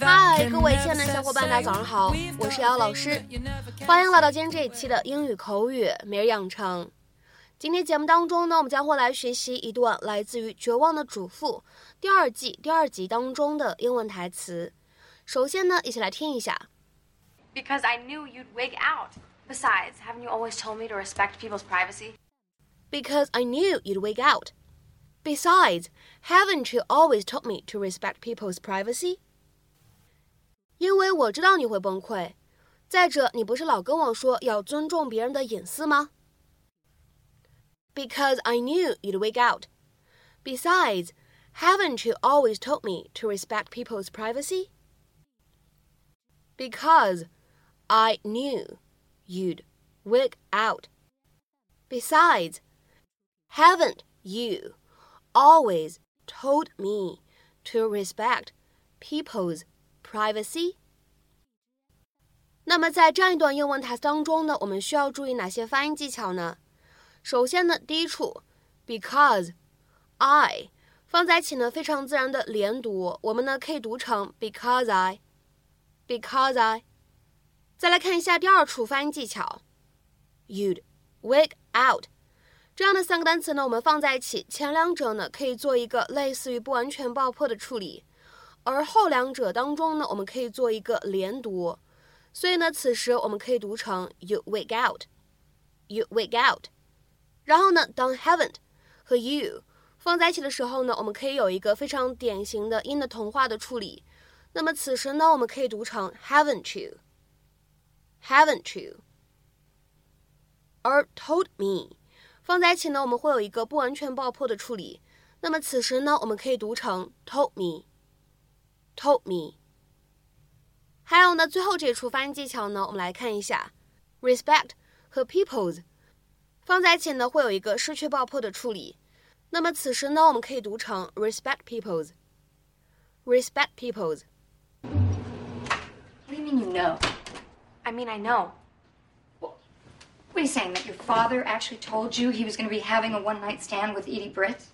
嗨，各位亲爱的小伙伴，大家早上好，我是姚老师欢迎来到今天这一期的英语口语每日养成。今天节目当中呢，我们将会来学习一段来自于《绝望的主妇》第二季第二集当中的英文台词。首先呢，一起来听一下。Because I knew you'd wig out. Besides, haven't you always told me to respect people's privacy? Because I knew you'd wig out. Besides, haven't you always told me to respect people's privacy? 因为我知道你会崩溃。再者，你不是老跟我说要尊重别人的隐私吗？Because I knew you'd wig out. Besides, haven't you always told me to respect people's privacy? Because I knew you'd wig out. Besides, haven't you always told me to respect people's privacy? 那么在这样一段英文台词当中呢，我们需要注意哪些发音技巧呢？首先呢，第一处，because I 放在一起呢，非常自然的连读，我们呢可以读成 because I，because I。再来看一下第二处发音技巧，you'd wig out。 这样的三个单词呢，我们放在一起，前两者呢可以做一个类似于不完全爆破的处理，而后两者当中呢，我们可以做一个连读。所以呢，此时我们可以读成 you wake out，you wake out。然后呢，当 haven't 和 you 放在一起的时候呢，我们可以有一个非常典型的音的同化的处理。那么此时呢，我们可以读成 haven't you，haven't you。而 told me 放在一起呢，我们会有一个不完全爆破的处理。那么此时呢，我们可以读成 told me，told me。还有呢，最后这处发音技巧呢，我们来看一下，respect 和 people's 放在一起呢，会有一个失去爆破的处理。那么此时呢，我们可以读成 respect people's，respect people's。we mean you know? I mean, I know. What are you saying? That your father actually told you he was going to be having a one night stand with Edie Britt?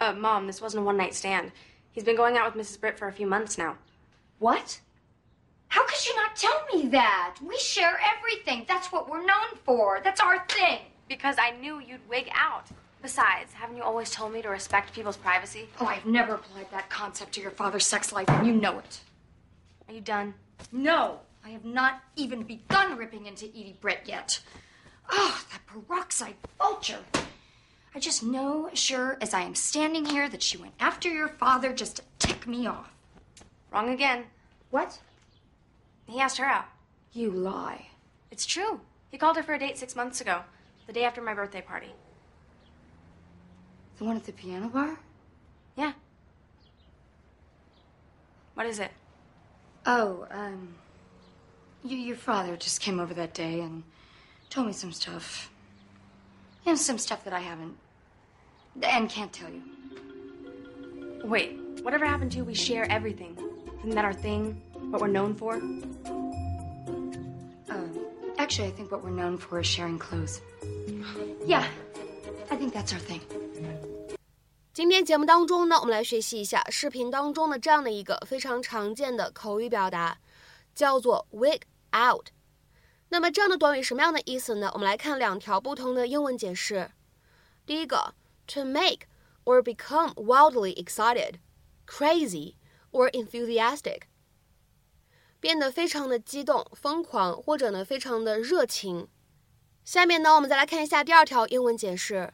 Uh, Mom, this wasn't a one night stand. He's been going out with Mrs. Britt for a few months now. What? How could you not tell me that? We share everything. That's what we're known for. That's our thing. Because I knew you'd wig out. Besides, haven't you always told me to respect people's privacy? Oh, I've never applied that concept to your father's sex life, and you know it. Are you done? No, I have not even begun ripping into Edie Britt yet. Oh, that peroxide vulture. I just know, sure as I am standing here, that she went after your father just to tick me off. Wrong again. What? He asked her out. You lie. It's true. He called her for a date six months ago, the day after my birthday party. The one at the piano bar? Yeah. What is it? Oh, um. You, your father just came over that day and told me some stuff. You know, some stuff that I haven't. and can't tell you. Wait, whatever happened to we share everything? Isn't that our thing? What we're known for? Uh, actually, I think what we're known for is sharing clothes. Yeah, I think that's our thing. 今天节目当中呢，我们来学习一下视频当中的这样的一个非常常见的口语表达，叫做 wig out。 那么这样的短语什么样的意思呢？我们来看两条不同的英文解释。第一个，to make or become wildly excited, crazy or enthusiastic，变得非常的激动、疯狂，或者呢非常的热情。下面呢，我们再来看一下第二条英文解释。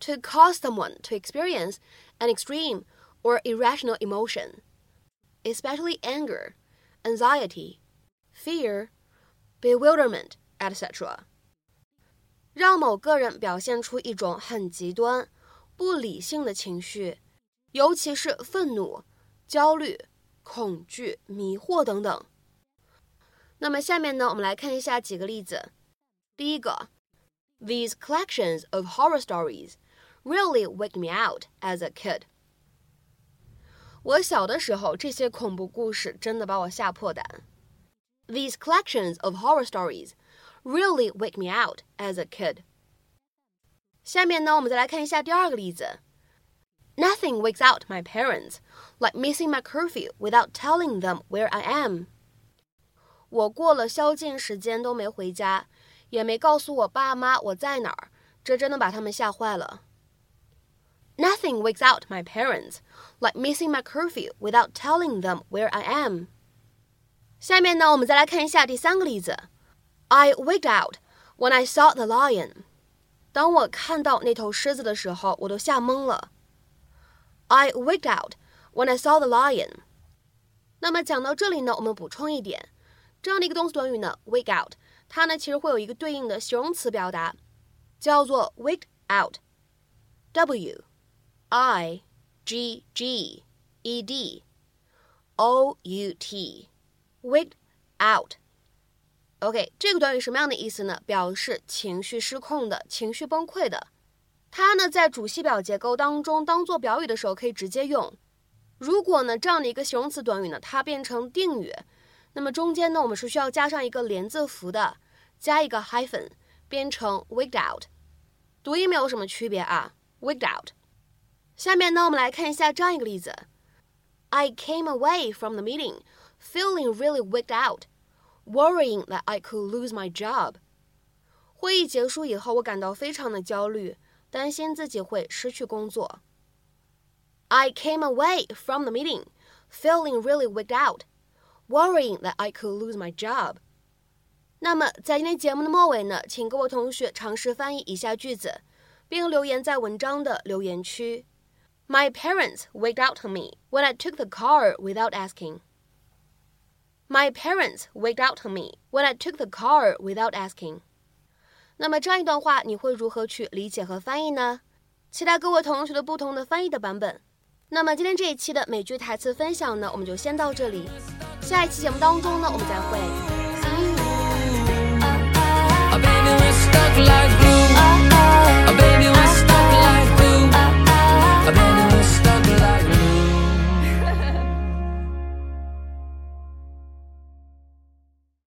to cause someone to experience an extreme or irrational emotion, especially anger, anxiety, fear, Bewilderment, etc. 让某个人表现出一种很极端、不理性的情绪，尤其是愤怒、焦虑、恐惧、迷惑等等。那么下面呢，我们来看一下几个例子。第一个，These collections of horror stories really wake me out as a kid. 我小的时候，这些恐怖故事真的把我吓破胆。These collections of horror stories really wigged me out as a kid. 下面呢，我们再来看一下第二个例子。Nothing wigs out my parents like missing my curfew without telling them where I am. 我过了宵禁时间都没回家，也没告诉我爸妈我在哪儿，这真的把他们吓坏了。Nothing wigs out my parents like missing my curfew without telling them where I am. 下面呢，我们再来看一下第三个例子。I waked out when I saw the lion. 当我看到那头狮子的时候，我都吓懵了。I waked out when I saw the lion. 那么讲到这里呢，我们补充一点，这样的一个动词短语呢，wake out，它呢其实会有一个对应的形容词表达，叫做 waked out。W I G G E D O U T waked out。OK，这个短语什么样的意思呢？表示情绪失控的、情绪崩溃的。它呢在主系表结构当中当做表语的时候可以直接用。如果呢这样的一个形容词短语呢它变成定语，那么中间呢我们是需要加上一个连字符的，加一个 hyphen，变成 waked out。读音没有什么区别啊，waked out。下面呢我们来看一下这样一个例子：I came away from the meeting feeling really waked out。worrying that I could lose my job。会议结束以后，我感到非常的焦虑，担心自己会失去工作。I came away from the meeting feeling really wigged out, worrying that I could lose my job. 那么在今天节目的末尾呢，请各位同学尝试翻译以下句子，并留言在文章的留言区。My parents wigged out on me when I took the car without asking. My parents woke out on me when I took the car without asking。那么这样一段话，你会如何去理解和翻译呢？期待各位同学的不同的翻译的版本。那么今天这一期的美剧台词分享呢，我们就先到这里。下一期节目当中呢，我们再会。